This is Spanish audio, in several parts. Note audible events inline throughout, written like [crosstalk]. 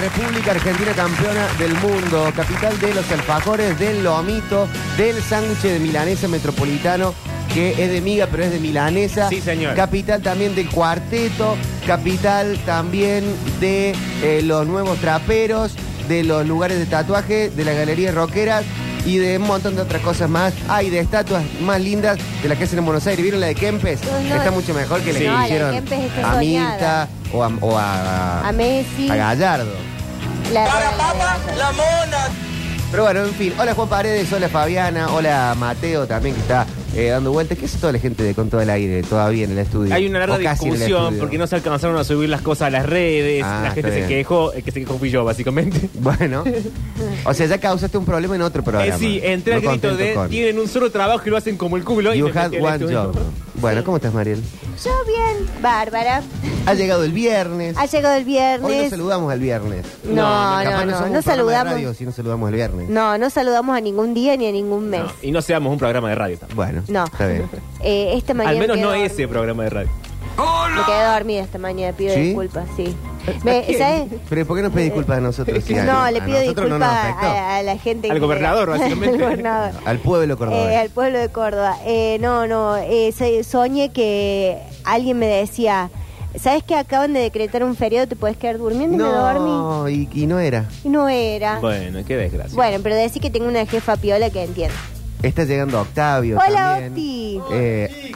República Argentina campeona del mundo, capital de los alfajores, del lomito, del sándwich de milanesa metropolitano, que es de miga pero es de milanesa. Sí, señor. Capital también del cuarteto, capital también de eh, los nuevos traperos, de los lugares de tatuaje, de las galerías rockeras y de un montón de otras cosas más. Hay de estatuas más lindas de las que hacen en Buenos Aires. ¿Vieron la de Kempes? No, no. Está mucho mejor que la Sí. que No, la de hicieron Kempes está a. Mirta o a, o a- A Messi. a Gallardo. La, Pero bueno, en fin. Hola Juan Paredes, hola Fabiana, hola Mateo también que está eh, dando vueltas. ¿Qué es toda la gente de Con todo el aire todavía en el estudio? Hay una larga O casi en el discusión estudio. porque no se alcanzaron a subir las cosas a las redes. Ah, la está gente se bien. quejó, el que se quejó fui yo, básicamente. [laughs] Bueno, o sea, ya causaste un problema en otro programa. Eh, sí, entré al grito contento de con- tienen un solo trabajo y lo hacen como el culo. y You me had metí al one estudio. job. [laughs] Bueno, ¿cómo estás, Mariel? Yo bien, Bárbara. Ha llegado el viernes. Ha llegado el Hoy no viernes. saludamos el viernes. No, no, somos no, un no de saludamos. radio si no saludamos el viernes. No, no saludamos a ningún día ni a ningún mes. No, y no seamos un programa de radio. tampoco. Bueno, No. está bien. Eh, esta mañana Al menos me no ese programa de radio. Me quedé dormida esta mañana, pido ¿Sí? disculpas, sí. [laughs] Me- ¿Sabes? Pero ¿por qué nos pedís disculpas a nosotros? [laughs] Si a- No, le pido no disculpas a, a la gente. Al que- gobernador, [laughs] básicamente. Al gobernador. Al pueblo cordobés. Eh, al pueblo de Córdoba. Eh, no, no, eh, soñé que alguien me decía, ¿sabes que acaban de decretar un feriado? ¿Te puedes quedar durmiendo? Y me dormí. no, y, y no era. Y no era. Bueno, Bueno, qué desgracia. pero decir que tengo una jefa piola que entiende. Está llegando Octavio Hola, también. Octi. Eh,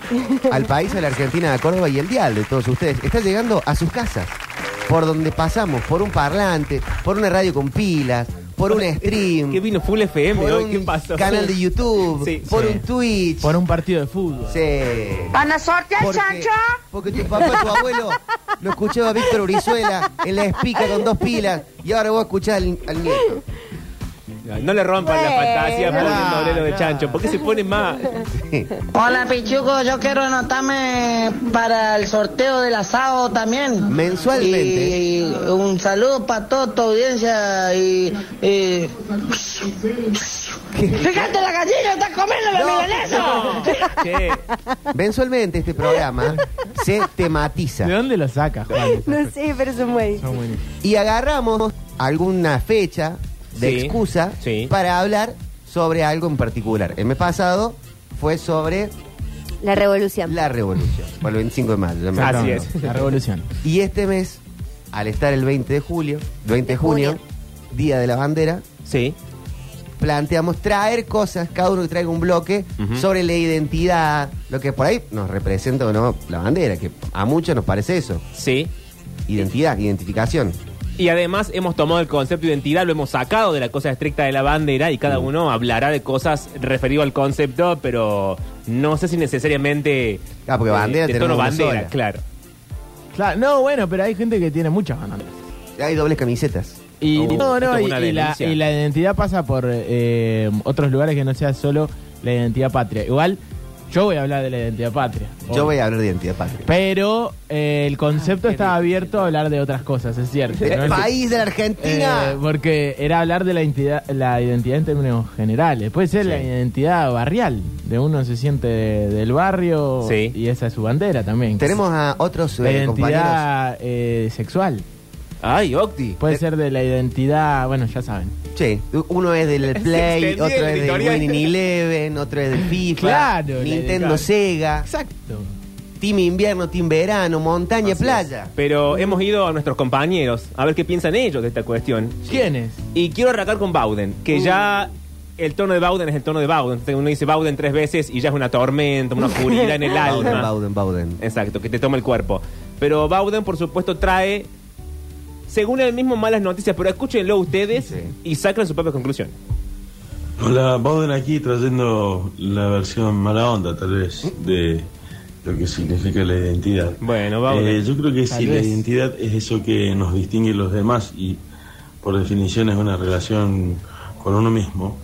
al país, a la Argentina, a Córdoba y el dial de todos ustedes. Está llegando a sus casas. Por donde pasamos, por un parlante, por una radio con pilas, por un stream. ¿Qué vino Full FM por hoy? un ¿Qué pasó? canal de YouTube, Sí. por Sí. un Twitch. Por un partido de fútbol. Sí. ¿Van a sortear Porque, chancho? porque tu papá, tu abuelo, lo escuchaba Víctor Urizuela en la espica con dos pilas y ahora vos escuchás al, al nieto. No le rompan la fantasía poniéndole lo de Claro. chancho. ¿Por qué se pone más? [laughs] Hola Pichuco, yo quiero anotarme para el sorteo del asado también. Mensualmente. Y un saludo para toda tu audiencia y... y- ¡Fíjate la gallina, está comiendo la milanesa! [laughs] Che, Mensualmente este programa [laughs] se tematiza. ¿De dónde lo sacas, Juan? No sé, pero son buenos. Son buenísimos. y agarramos alguna fecha de Sí, excusa sí. para hablar sobre algo en particular. El mes pasado fue sobre La revolución. la revolución, [laughs] por el 25 de mayo. ya me Así acuerdo. es. La revolución. Y este mes, al estar el 20 de julio, 20 de junio, junio. Día de la Bandera, sí. planteamos traer cosas, cada uno que traiga un bloque, Ujú. sobre la identidad, lo que por ahí nos representa o no la bandera, que a muchos nos parece eso. Sí. Identidad, identificación. Y además hemos tomado el concepto de identidad, lo hemos sacado de la cosa estricta de la bandera y cada uno hablará de cosas referido al concepto, pero no sé si necesariamente Ah, porque bandera de tenemos tono una bandera, sola. claro. Claro, no, bueno, pero hay gente que tiene muchas banderas. Hay dobles camisetas. Y Uh, no, esto no, es y, una y la, denuncia. y la identidad pasa por eh, otros lugares que no sea solo la identidad patria. Igual, yo voy a hablar de la identidad patria. Yo voy a hablar de identidad patria. Pero eh, el concepto Ah, rico. abierto a hablar de otras cosas, es cierto. Del ¿no? país de la Argentina. Eh, porque era hablar de la identidad, la identidad en términos generales. Puede ser la identidad barrial, de uno se siente de- del barrio Sí. y esa es su bandera también. Tenemos a otros la eh, compañeros. identidad eh, sexual. Ay, Octi. Puede ser de la identidad, bueno, ya saben. Sí, uno es del [laughs] Play, otro es del. Winning Eleven, otro es del [laughs] FIFA, Claro, la Nintendo. Sega, Exacto. Team Invierno, Team Verano, Montaña, Así Playa. Pero hemos ido a nuestros compañeros a ver qué piensan ellos de esta cuestión. ¿Quién es? Y quiero arrancar con Bauden, que ya el tono de Bauden es el tono de Bauden. Entonces uno dice Bauden tres veces y ya es una tormenta, una oscuridad en el [laughs] Bauden, alma. Bauden, Bauden. Exacto, que te toma el cuerpo. Pero Bauden, por supuesto, trae, según él mismo, malas noticias, pero escúchenlo ustedes Sí. y saquen su propia conclusión. Hola, Bauden aquí trayendo la versión mala onda, tal vez, de lo que significa la identidad. Bueno, Bauden. Eh, yo creo que si la identidad es eso que nos distingue de los demás y por definición es una relación con uno mismo,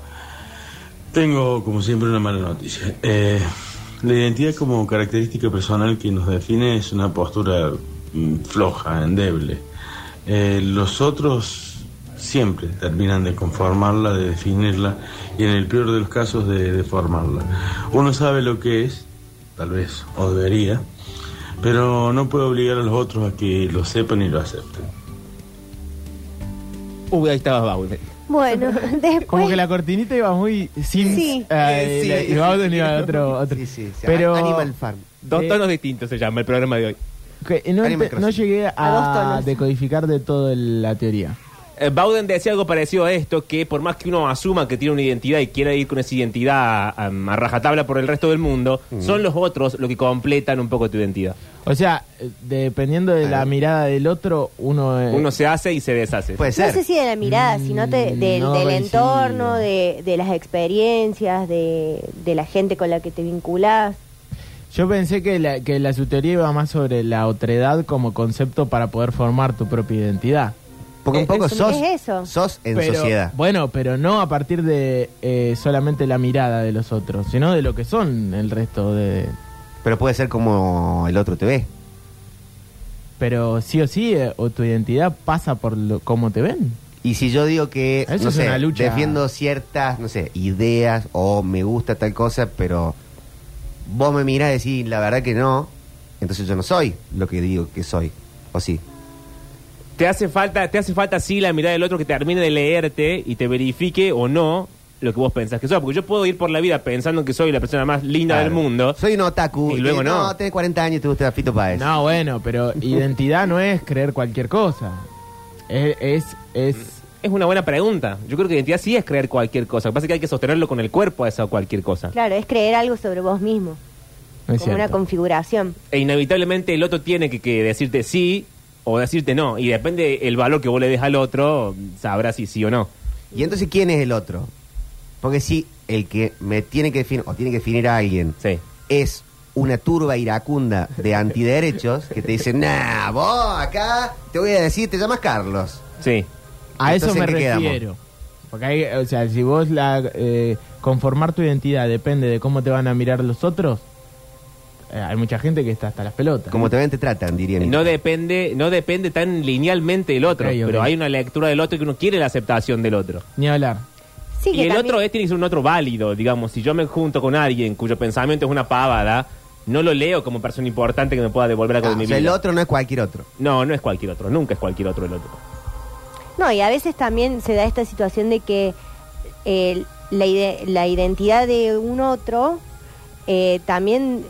tengo como siempre una mala noticia. Eh, la identidad como característica personal que nos define es una postura mm, floja, endeble. Eh, los otros siempre terminan de conformarla, de definirla y en el peor de los casos de deformarla. Uno sabe lo que es, tal vez, o debería, pero no puede obligar a los otros a que lo sepan y lo acepten. Uy, ahí estaba Bowden. Bueno, [laughs] después. Como que la cortinita iba muy sin. Sí. eh, Sí. la- y Bowden iba a otro. otro. Sí, sí, sí. Pero. Animal Farm. Dos Eh, tonos distintos se llama el programa de hoy. Que no, ente- llegué A tonos. decodificar de todo el- la teoría. Eh, Bowden decía algo parecido a esto, que por más que uno asuma que tiene una identidad y quiera ir con esa identidad a, a rajatabla por el resto del mundo, son los otros los que completan un poco tu identidad. O sea, eh, dependiendo de la mirada del otro, uno. eh, Uno se hace y se deshace. Puede No ser. sé si de la mirada, sino te- Mm, del, no del coincido. entorno, de, de las experiencias, de, de la gente con la que te vinculás. Yo pensé que la, que la su teoría iba más sobre la otredad como concepto para poder formar tu propia identidad. Porque un Eh, poco sos, es eso. sos en Pero- sociedad. Bueno, pero no a partir de eh, solamente la mirada de los otros, sino de lo que son el resto de... Pero puede ser como el otro te ve. Pero sí o sí, eh, o tu identidad pasa por lo, cómo te ven. Y si yo digo que, Eso no es sé, una lucha. defiendo ciertas, no sé, ideas o me gusta tal cosa, pero vos me mirás y decís la verdad que no, entonces yo no soy lo que digo que soy. ¿O sí? Te hace falta, te hace falta sí la mirada del otro que termine de leerte y te verifique o no lo que vos pensás que sos. Porque yo puedo ir por la vida pensando que soy la persona más linda Claro. del mundo. Soy un otaku. Y luego no. No, tenés 40 años y te gusta Fito Páez. No, bueno, pero [laughs] identidad no es creer cualquier cosa. Es... es, es Es una buena pregunta. Yo creo que identidad sí es creer cualquier cosa. Lo que pasa es que hay que sostenerlo con el cuerpo a esa cualquier cosa. Claro, es creer algo sobre vos mismo, no es como una configuración. E inevitablemente el otro tiene que, que decirte sí o decirte no. Y depende el valor que vos le des al otro, sabrás si sí o no. ¿Y entonces quién es el otro? Porque si el que me tiene que definir, o tiene que definir a alguien, Sí. es una turba iracunda de antiderechos que te dicen, nah, vos acá te voy a decir, te llamas Carlos. Sí. A eso me refiero. Porque hay, o sea, si vos la eh, conformar tu identidad depende de cómo te van a mirar los otros, eh, hay mucha gente que está hasta las pelotas. Como te ven, te tratan, diría. No depende, no depende tan linealmente del otro, pero hay una lectura del otro que uno quiere la aceptación del otro. Ni hablar. Sí, y el también- otro es, tiene que ser un otro válido, digamos, si yo me junto con alguien cuyo pensamiento es una pavada, no lo leo como persona importante que me pueda devolver algo Ah, de mi o sea, vida. el otro no es cualquier otro. No, no es cualquier otro, nunca es cualquier otro el otro. No, y a veces también se da esta situación de que eh, la, ide- la identidad de un otro eh, también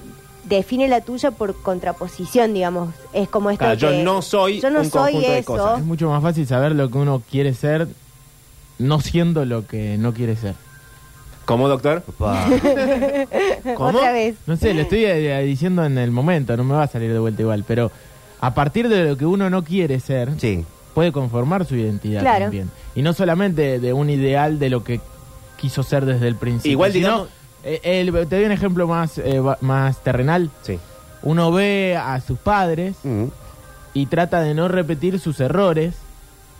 define la tuya por contraposición, digamos. Es como esto Claro, yo que no soy yo no un soy conjunto de eso. cosas. Es mucho más fácil saber lo que uno quiere ser, no siendo lo que no quiere ser. ¿Cómo, doctor? Opa. [laughs] Otra vez. No sé, lo estoy eh, diciendo en el momento, no me va a salir de vuelta igual, pero a partir de lo que uno no quiere ser, Sí. Puede conformar su identidad Claro. también. Y no solamente de un ideal de lo que quiso ser desde el principio. Igual, sino, digamos- eh, el- te doy un ejemplo más, eh, va- más terrenal. Sí. Uno ve a sus padres y trata de no repetir sus errores,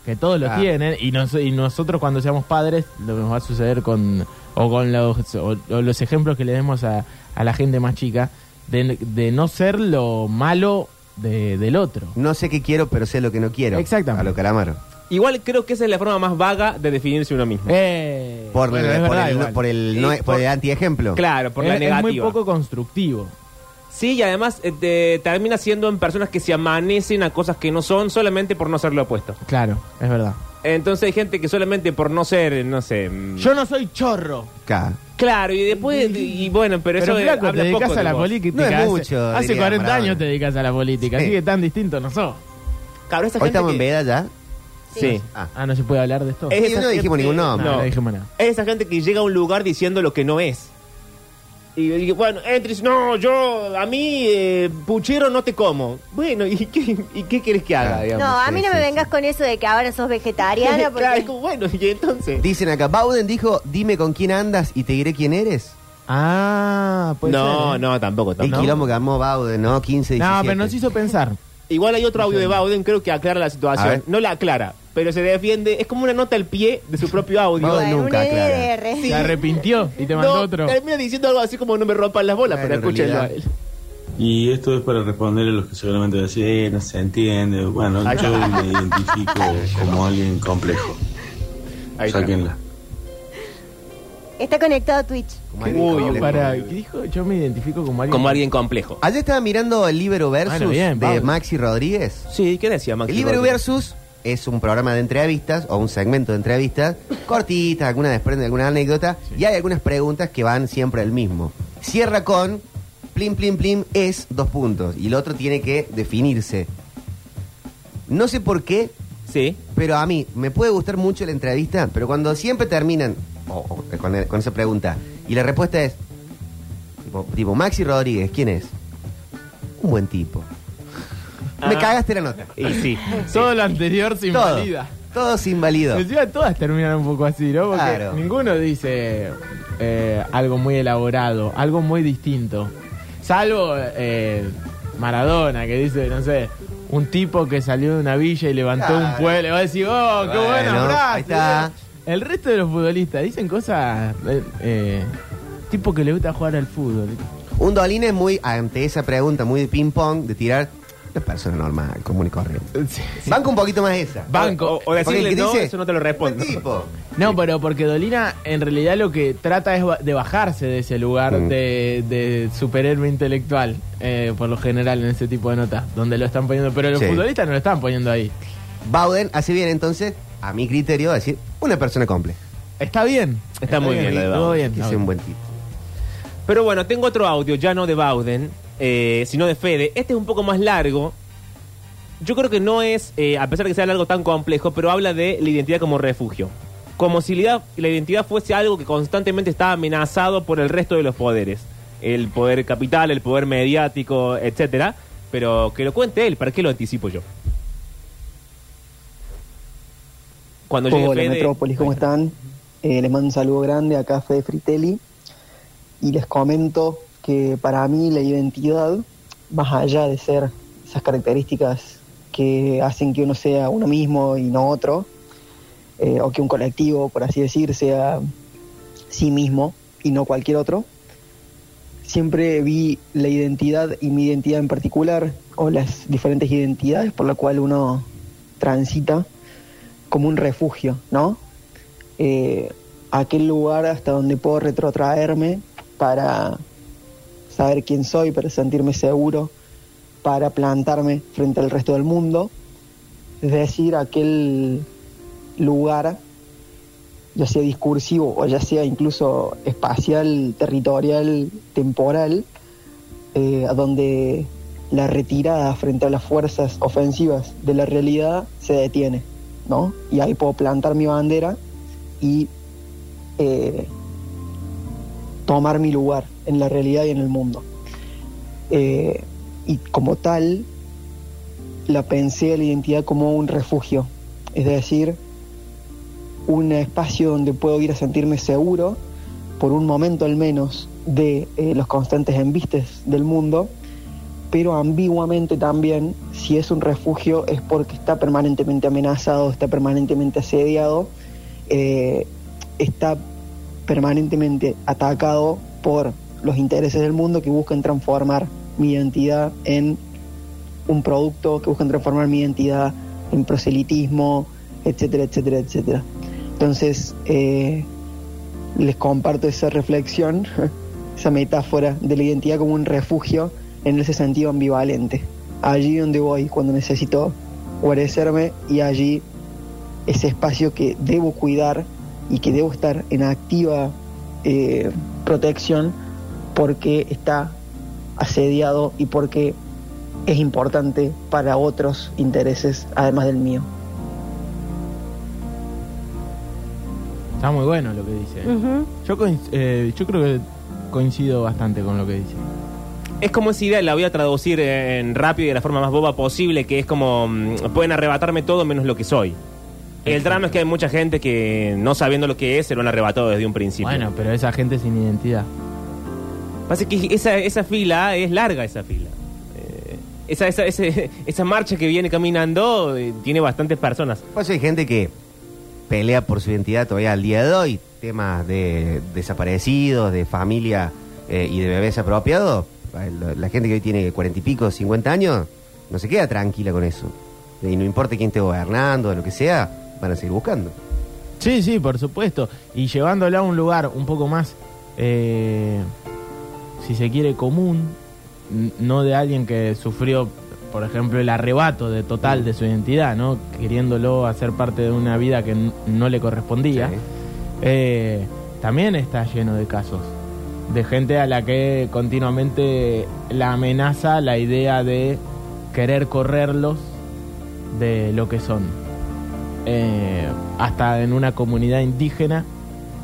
que todos lo Ah. tienen, y, nos- y nosotros cuando seamos padres, lo que nos va a suceder con, o con los, o- o los ejemplos que le demos a, a la gente más chica, de, de no ser lo malo de- del otro. No sé qué quiero, pero sé lo que no quiero. Exactamente. A lo calamaro. Igual creo que esa es la forma más vaga de definirse uno mismo. Eh, Por, bueno, el, es por, verdad el, igual. por el, no- por por- el antiejemplo. Claro, por la es, es negativa. muy poco constructivo. Sí, y además eh, te- termina siendo en personas que se amanecen a cosas que no son solamente por no ser lo opuesto. Claro, es verdad. Entonces hay gente que solamente por no ser, no sé... mm, Yo no soy chorro. Acá. Claro, y después, y bueno, pero, Pero, eso flaco, habla te dedicas poco a la política. No es hace- mucho, Hace diría 40 Maradona. años te dedicas a la política, Sí. así que tan distinto no sos. Claro, esa Hoy gente estamos en que- veda ya. Sí. Ah. Ah, no se puede hablar de esto. Es Sí, esa no dijimos gente- ningún nombre. no, no. no dijimos nada. Es esa gente que llega a un lugar diciendo lo que no es. Y, y, bueno, entres, no, yo, a mí, eh, puchero no te como. Bueno, ¿y qué, y qué quieres que haga? Ah. digamos? No, a sí, mí no sí, me sí. vengas con eso de que ahora sos vegetariana. [laughs] Porque... Claro, es como, bueno, y entonces... Dicen acá, Bauden dijo, dime con quién andas y te diré quién eres. Ah, puede no, ser, ¿eh? no, tampoco, El tampoco. quilombo que armó Bauden, ¿no? 15, 17. No, pero nos hizo pensar. Igual hay otro audio de Bauden, creo que aclara la situación. No la aclara, pero se defiende. Es como una nota al pie de su propio audio. Bauden nunca un aclara. EDR. Se arrepintió y te mandó no, otro. termina diciendo algo así como no me rompan las bolas, pero en escúchenlo a él. Y esto es para responder a los que seguramente van a decir, eh, no se entiende. Bueno, yo me identifico como alguien complejo. Sáquenla. Está conectado a Twitch. Como alguien Uy, complejo. Para, ¿qué dijo? Yo me identifico como alguien. Como alguien complejo. Ayer estaba mirando el Libero Versus Bueno, bien, de. Maxi Rodríguez. Sí, ¿qué decía Maxi? El Libero Rodríguez? Versus es un programa de entrevistas o un segmento de entrevistas cortitas, alguna desprende alguna anécdota y hay algunas preguntas que van siempre al mismo. Cierra con plim plim plim es dos puntos y el otro tiene que definirse. No sé por qué, Sí. pero a mí me puede gustar mucho la entrevista, pero cuando siempre terminan con, con esa pregunta y la respuesta es tipo, tipo, Maxi Rodríguez, ¿quién es? Un buen tipo. [laughs] Me Ah. cagaste la nota. Y sí. [laughs] Todo lo anterior se Todo. invalida. Todo se invalidó. Encima todas terminan un poco así, ¿no? Porque Claro. ninguno dice eh, algo muy elaborado, algo muy distinto. Salvo eh, Maradona, que dice, no sé, un tipo que salió de una villa y levantó un pueblo. Y va a decir, oh, qué Bueno, buena frase. ahí está. El resto de los futbolistas dicen cosas. eh, eh, tipo que le gusta jugar al fútbol. Un Dolín es muy, ante esa pregunta, muy de ping-pong, de tirar una persona normal, común y corriente. [laughs] Sí. Banco un poquito más esa. Banco. O, o Porque el decirle que no, dice, eso no te lo respondo. "Buen tipo". No, pero porque Dolina en realidad lo que trata es ba- de bajarse de ese lugar Mm. de, de superhéroe intelectual, eh, por lo general en ese tipo de notas, donde lo están poniendo, pero los Sí. futbolistas no lo están poniendo ahí. Bowden hace bien entonces, a mi criterio, decir una persona compleja. Está bien. Está muy bien lo de todo Bauden. bien. Que está sea un bien. buen tipo. Pero bueno, tengo otro audio, ya no de Bauden, eh, sino de Fede. Este es un poco más largo. Yo creo que no es, eh, a pesar de que sea algo tan complejo, pero habla de la identidad como refugio. Como si la, la identidad fuese algo que constantemente está amenazado por el resto de los poderes. El poder capital, el poder mediático, etcétera. Pero que lo cuente él, ¿para qué lo anticipo yo? Cuando llegue Hola Fede- Metrópolis, ¿cómo están? Eh, les mando un saludo grande acá Fede Fritelli y les comento que para mí la identidad, más allá de ser esas características que hacen que uno sea uno mismo y no otro, eh, o que un colectivo, por así decir, sea sí mismo y no cualquier otro, siempre vi la identidad y mi identidad en particular, o las diferentes identidades por las cuales uno transita, como un refugio, ¿no? Eh, aquel lugar hasta donde puedo retrotraerme para saber quién soy, para sentirme seguro, para plantarme frente al resto del mundo. Es decir, aquel lugar, ya sea discursivo o ya sea incluso espacial, territorial, temporal, eh, a donde la retirada frente a las fuerzas ofensivas de la realidad se detiene, ¿no? Y ahí puedo plantar mi bandera y eh, tomar mi lugar en la realidad y en el mundo. Eh, y como tal, la pensé a la identidad como un refugio, es decir, un espacio donde puedo ir a sentirme seguro, por un momento al menos, de eh, los constantes embistes del mundo, pero ambiguamente también, si es un refugio, es porque está permanentemente amenazado, está permanentemente asediado, eh, está permanentemente atacado por los intereses del mundo que buscan transformar mi identidad en un producto, que buscan transformar mi identidad en proselitismo, etcétera, etcétera, etcétera. Entonces, eh, les comparto esa reflexión, [laughs] esa metáfora de la identidad como un refugio en ese sentido ambivalente. Allí donde voy cuando necesito guarecerme y allí ese espacio que debo cuidar y que debo estar en activa eh, protección porque está asediado y porque es importante para otros intereses además del mío. Está muy bueno lo que dice. Ujú. yo, coinc- eh, yo creo que coincido bastante con lo que dice. Es como esa idea, la voy a traducir en rápido y de la forma más boba posible, que es como, mm, pueden arrebatarme todo menos lo que soy. El drama es que hay mucha gente que, no sabiendo lo que es, se lo han arrebatado desde un principio. Bueno, pero esa gente sin identidad. Pasa que esa, esa fila es larga, esa fila. Eh, esa, esa, ese- esa marcha que viene caminando eh, tiene bastantes personas. Pues hay gente que pelea por su identidad todavía al día de hoy. Temas de desaparecidos, de familia eh, y de bebés apropiados. La, la gente que hoy tiene cuarenta y pico, cincuenta años, no se queda tranquila con eso. Y no importa quién esté gobernando lo que sea, van a seguir buscando. Sí, sí, por supuesto. Y llevándola a un lugar un poco más, eh, si se quiere, común, no de alguien que sufrió por ejemplo, el arrebato de total de su identidad, ¿no? Queriéndolo hacer parte de una vida que no le correspondía. Sí. Eh, también está lleno de casos de gente a la que continuamente la amenaza la idea de querer correrlos de lo que son. Eh, hasta en una comunidad indígena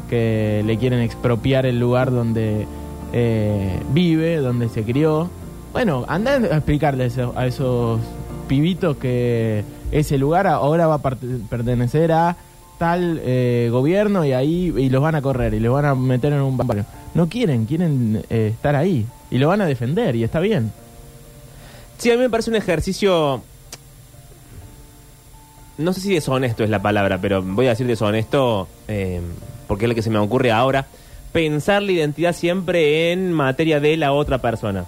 que le quieren expropiar el lugar donde eh, vive, donde se crió. Bueno, anda a explicarle a esos, pibitos que ese lugar ahora va a pertenecer a tal eh, gobierno y ahí y los van a correr y los van a meter en un barrio. No quieren, quieren estar ahí y lo van a defender y está bien. Sí, a mí me parece un ejercicio. No sé si deshonesto es la palabra, pero voy a decir deshonesto eh, porque es lo que se me ocurre ahora. Pensar la identidad siempre en materia de la otra persona.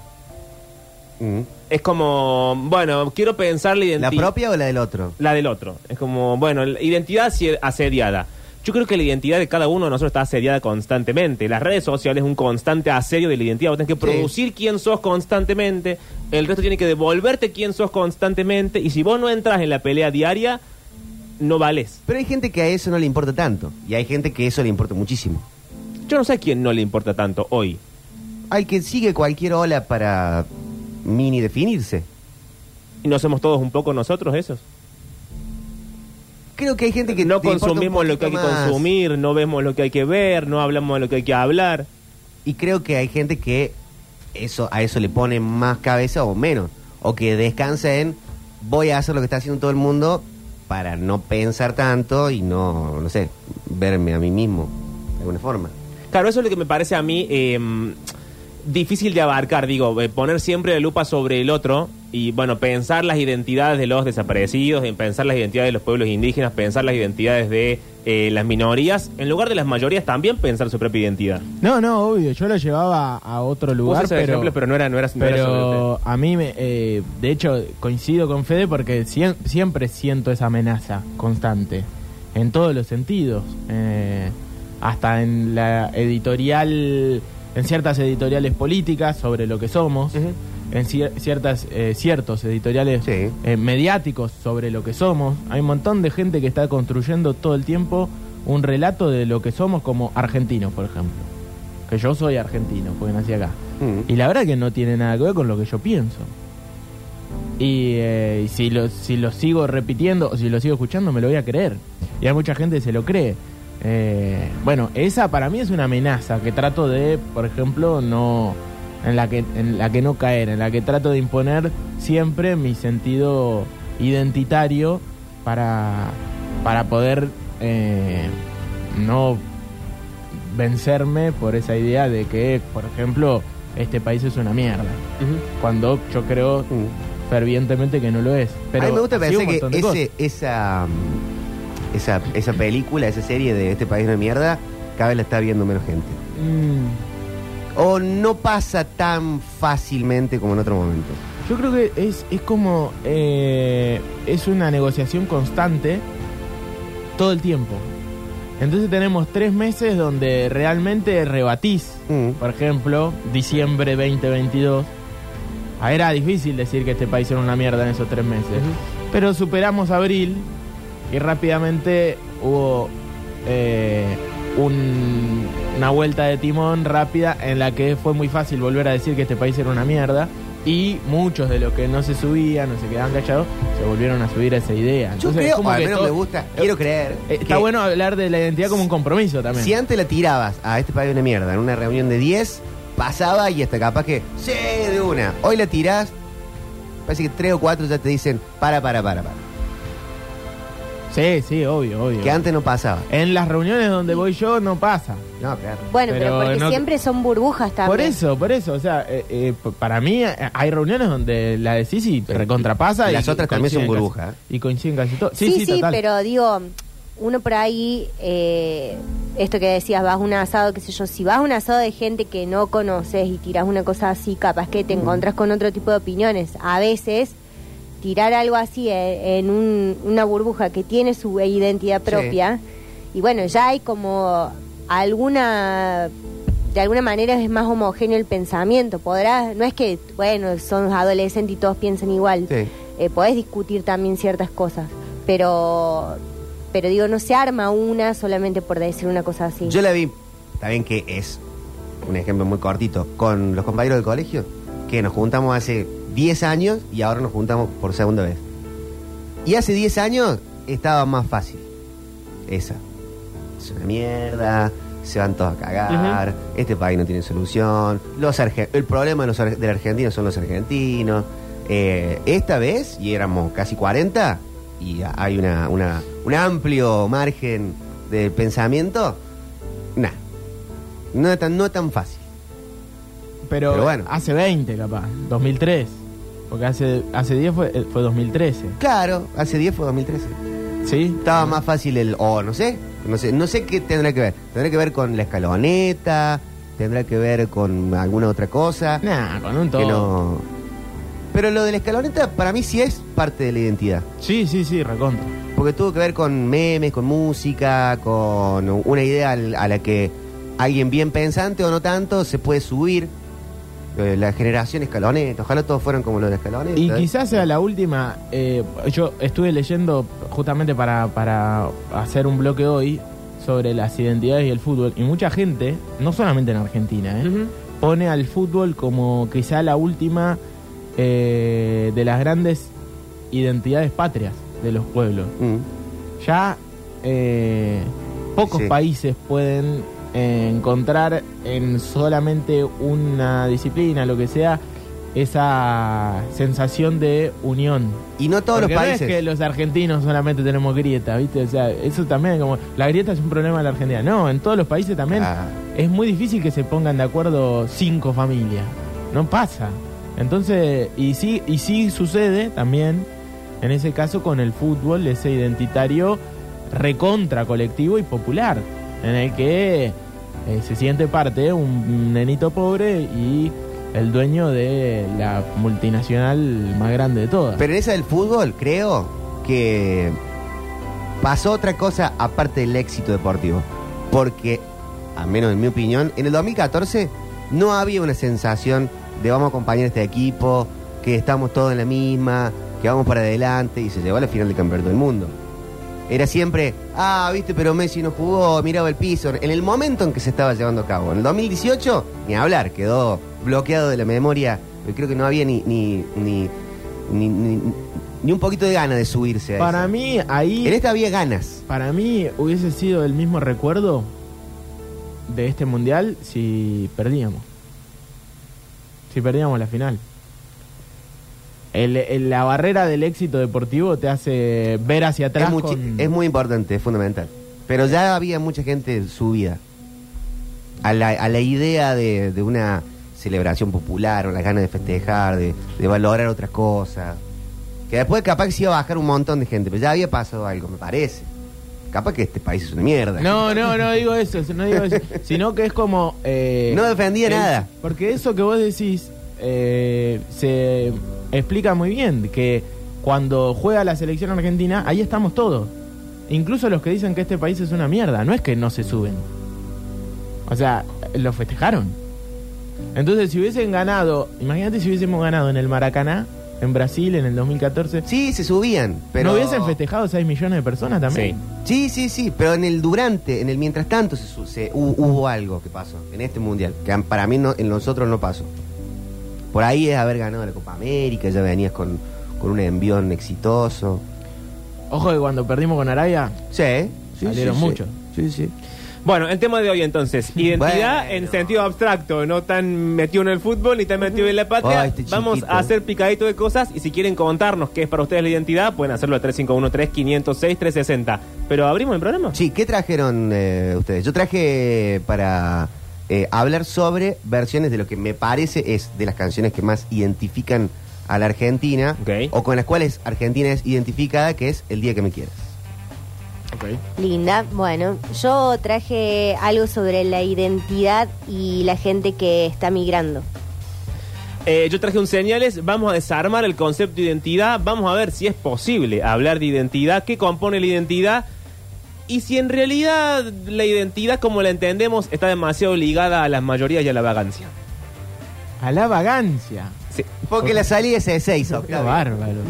Mm. Es como, bueno, quiero pensar la identidad. ¿La propia o la del otro? La del otro. Es como, bueno, la identidad asediada. Yo creo que la identidad de cada uno de nosotros está asediada constantemente. Las redes sociales es un constante asedio de la identidad. Vos tenés que Sí. producir quién sos constantemente. El resto tiene que devolverte quién sos constantemente. Y si vos no entras en la pelea diaria, no vales. Pero hay gente que a eso no le importa tanto. Y hay gente que eso le importa muchísimo. Yo no sé a quién no le importa tanto hoy. Al que sigue cualquier ola para mini definirse. ¿Y no somos todos un poco nosotros esos? Creo que hay gente que no consumimos lo que hay que más. consumir, no vemos lo que hay que ver, no hablamos de lo que hay que hablar. Y creo que hay gente que eso a eso le pone más cabeza o menos. O que descansa en voy a hacer lo que está haciendo todo el mundo para no pensar tanto y no, no sé, verme a mí mismo de alguna forma. Claro, eso es lo que me parece a mí eh, difícil de abarcar, digo, eh, poner siempre la lupa sobre el otro y, bueno, pensar las identidades de los desaparecidos, en pensar las identidades de los pueblos indígenas, pensar las identidades de eh, las minorías, en lugar de las mayorías también pensar su propia identidad. No, no, obvio, yo lo llevaba a otro lugar, pero, ejemplo, pero no era, no era, no era sobre pero a mí, me, eh, de hecho, coincido con Fede porque siem- siempre siento esa amenaza constante, en todos los sentidos, eh, hasta en la editorial, en ciertas editoriales políticas sobre lo que somos. En cier- ciertas, eh, ciertos editoriales Sí. eh, mediáticos sobre lo que somos. Hay un montón de gente que está construyendo todo el tiempo un relato de lo que somos como argentinos, por ejemplo. Que yo soy argentino, porque nací acá. Mm. Y la verdad que no tiene nada que ver con lo que yo pienso. Y, eh, si, lo, si lo sigo repitiendo o si lo sigo escuchando, me lo voy a creer. Y hay mucha gente que se lo cree. Eh, bueno, esa para mí es una amenaza que trato de, por ejemplo, no en la que en la que no caer, en la que trato de imponer siempre mi sentido identitario para para poder eh, no vencerme por esa idea de que, por ejemplo, este país es una mierda. Cuando yo creo Mm. fervientemente que no lo es. Pero a mí me gusta pensar que ese, esa, esa, esa película, esa serie de este país de mierda, cada vez la está viendo menos gente. Mm, O no pasa tan fácilmente como en otro momento. yo creo que es, es como. eh, es una negociación constante todo el tiempo. Entonces tenemos tres meses donde realmente rebatís. Mm. Por ejemplo, diciembre 2022. Ah, Era difícil decir que este país era una mierda en esos tres meses. Pero superamos abril y rápidamente hubo eh, un- una vuelta de timón rápida en la que fue muy fácil volver a decir que este país era una mierda. Y muchos de los que no se subían, no se quedaban callados, se volvieron a subir a esa idea. Yo Entonces, creo, como o al que menos me gusta, quiero creer. eh, Está que bueno hablar de la identidad como un compromiso también. Si antes la tirabas a este país de mierda en una reunión de 10, pasaba y hasta capaz que, sí, de una. Hoy la tirás, parece que tres o cuatro ya te dicen, para, para, para, para. Sí, sí, obvio, obvio. Que antes no pasaba. En las reuniones donde voy yo no pasa. No, claro. Bueno, pero, Pero porque no- siempre son burbujas también. Por eso, por eso. O sea, eh, eh, p- para mí eh, hay reuniones donde la decís y recontrapasa. Y las y otras también son coinciden casi- burbujas. Y coinciden casi todo. Sí, sí, total. pero digo, uno por ahí, eh, esto que decías, vas a un asado, qué sé yo, si vas a un asado de gente que no conoces y tiras una cosa así, capaz que te encontrás con otro tipo de opiniones. A veces, tirar algo así eh, en un- una burbuja que tiene su identidad propia, y bueno, ya hay como alguna de alguna manera es más homogéneo el pensamiento. Podrás, no es que, bueno, son adolescentes y todos piensan igual. Sí. Eh, podés discutir también ciertas cosas, pero, pero digo, no se arma una solamente por decir una cosa así. Yo la vi, también que es un ejemplo muy cortito, con los compañeros del colegio, que nos juntamos hace 10 años y ahora nos juntamos por segunda vez. Y hace 10 años estaba más fácil. Esa. Es una mierda, se van todos a cagar, este país no tiene solución, los arge- el problema de los ar- del argentino son los argentinos. Eh, esta vez, y éramos casi 40, y hay una, una- un amplio margen de pensamiento, nah, no es tan, no es tan fácil. Pero, Pero bueno. hace 20 capaz, 2003. Porque hace, hace 10 fue, eh, fue 2013. Claro, hace 10 fue 2013. ¿Sí? Estaba más fácil el. O no sé. No sé, no sé qué tendrá que ver. Tendrá que ver con la escaloneta. Tendrá que ver con alguna otra cosa. Nah, con un que todo. no. Pero lo de la escaloneta para mí sí es parte de la identidad. Sí, sí, sí, recontra. Porque tuvo que ver con memes, con música, con una idea a la que alguien bien pensante o no tanto se puede subir. Eh, La generación escaloneta. Ojalá todos fueran como los de escaloneta. Y quizás sea la última. eh, yo estuve leyendo justamente para, para hacer un bloque hoy sobre las identidades y el fútbol. Y mucha gente, no solamente en Argentina, eh, pone al fútbol como quizá la última eh, de las grandes identidades patrias de los pueblos. Mm. Ya eh, pocos Sí. países pueden eh, encontrar en solamente una disciplina, lo que sea, esa sensación de unión. Y no todos Porque los no países. es que los argentinos solamente tenemos grieta, ¿viste? O sea, eso también como la grieta es un problema de la Argentina. No, en todos los países también Ah. es muy difícil que se pongan de acuerdo cinco familias. No pasa. Entonces, y sí, y sí sucede también, en ese caso, con el fútbol, ese identitario recontra colectivo y popular, en el que eh, se siente parte un nenito pobre y el dueño de la multinacional más grande de todas. Pero en esa del fútbol, creo que pasó otra cosa aparte del éxito deportivo. Porque, al menos en mi opinión, en el 2014 no había una sensación de vamos a acompañar a este equipo, que estamos todos en la misma, que vamos para adelante y se llegó a la final del campeonato del mundo. Era siempre, ah, viste, pero Messi no jugó, miraba el piso. En el momento en que se estaba llevando a cabo. En el 2018, ni hablar, quedó bloqueado de la memoria. Yo creo que no había ni, ni, ni, ni, ni- ni un poquito de ganas de subirse a Para eso. mí, ahí... En esta había ganas. Para mí hubiese sido el mismo recuerdo de este mundial si perdíamos. Si perdíamos la final. El- el- la barrera del éxito deportivo te hace ver hacia atrás. Es, muy, con- es muy importante, es fundamental. Pero ya había mucha gente subida a la, a la idea de, de una celebración popular o las ganas de festejar, de, de valorar otras cosas. Que después capaz que se iba a bajar un montón de gente, pero ya había pasado algo, me parece. Capaz que este país es una mierda. No, no, no digo eso, no digo eso, [laughs] sino que es como... eh, No defendía nada. Porque eso que vos decís eh, se explica muy bien, que cuando juega la selección argentina, ahí estamos todos. Incluso los que dicen que este país es una mierda, no es que no se suben. O sea, lo festejaron. Entonces, si hubiesen ganado, imagínate si hubiésemos ganado en el Maracaná, en Brasil, en el 2014, Sí, se subían, pero... ¿no hubiesen festejado 6 millones de personas también? Sí, sí, sí, pero en el durante, en el mientras tanto se, se- hu- hubo algo que pasó en este mundial, que para mí no, en nosotros no pasó. Por ahí es haber ganado la Copa América, ya venías con, con un envión exitoso. Ojo que cuando perdimos con Arabia, Sí, sí, Salieron sí, sí. muchos. Sí, sí. Bueno, el tema de hoy entonces, identidad Bueno. en sentido abstracto, no tan metido en el fútbol ni tan metido en la patria. Ay, este Vamos a hacer picadito de cosas y si quieren contarnos qué es para ustedes la identidad, pueden hacerlo al 351-3506-360. Pero abrimos el programa. Sí, ¿qué trajeron eh, ustedes? Yo traje para eh, hablar sobre versiones de lo que me parece es de las canciones que más identifican a la Argentina o con las cuales Argentina es identificada, que es El Día que me quieras. Linda. Bueno, yo traje algo sobre la identidad y la gente que está migrando. Eh, yo traje un señales, vamos a desarmar el concepto de identidad, vamos a ver si es posible hablar de identidad, qué compone la identidad y si en realidad la identidad como la entendemos está demasiado ligada a las mayorías y a la vagancia. A la vagancia. Sí. Porque la salida es de 6, Qué bárbaro.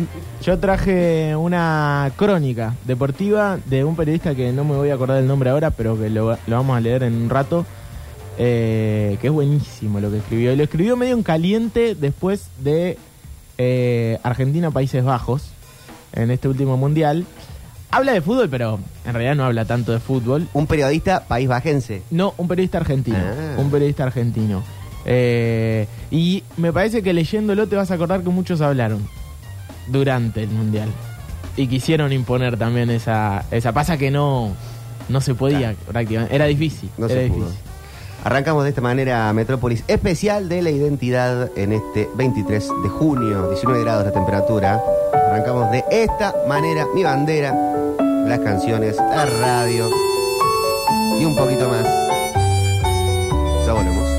Yo traje una crónica deportiva de un periodista que no me voy a acordar el nombre ahora, pero que lo, lo vamos a leer en un rato. eh, que es buenísimo lo que escribió. Y lo escribió medio en caliente después de eh, Argentina-Países Bajos en este último mundial. Habla de fútbol, pero en realidad no habla tanto de fútbol. Un periodista país bajense. No, un periodista argentino. Ah. Un periodista argentino. Eh, y me parece que leyéndolo te vas a acordar que muchos hablaron durante el mundial. Y quisieron imponer también esa, esa pasa que no, no se podía prácticamente. Era difícil. No era se difícil. pudo. Arrancamos de esta manera Metrópolis especial de la identidad en este 23 de junio, 19 grados la temperatura. Arrancamos de esta manera mi bandera, las canciones, la radio y un poquito más. Ya volvemos.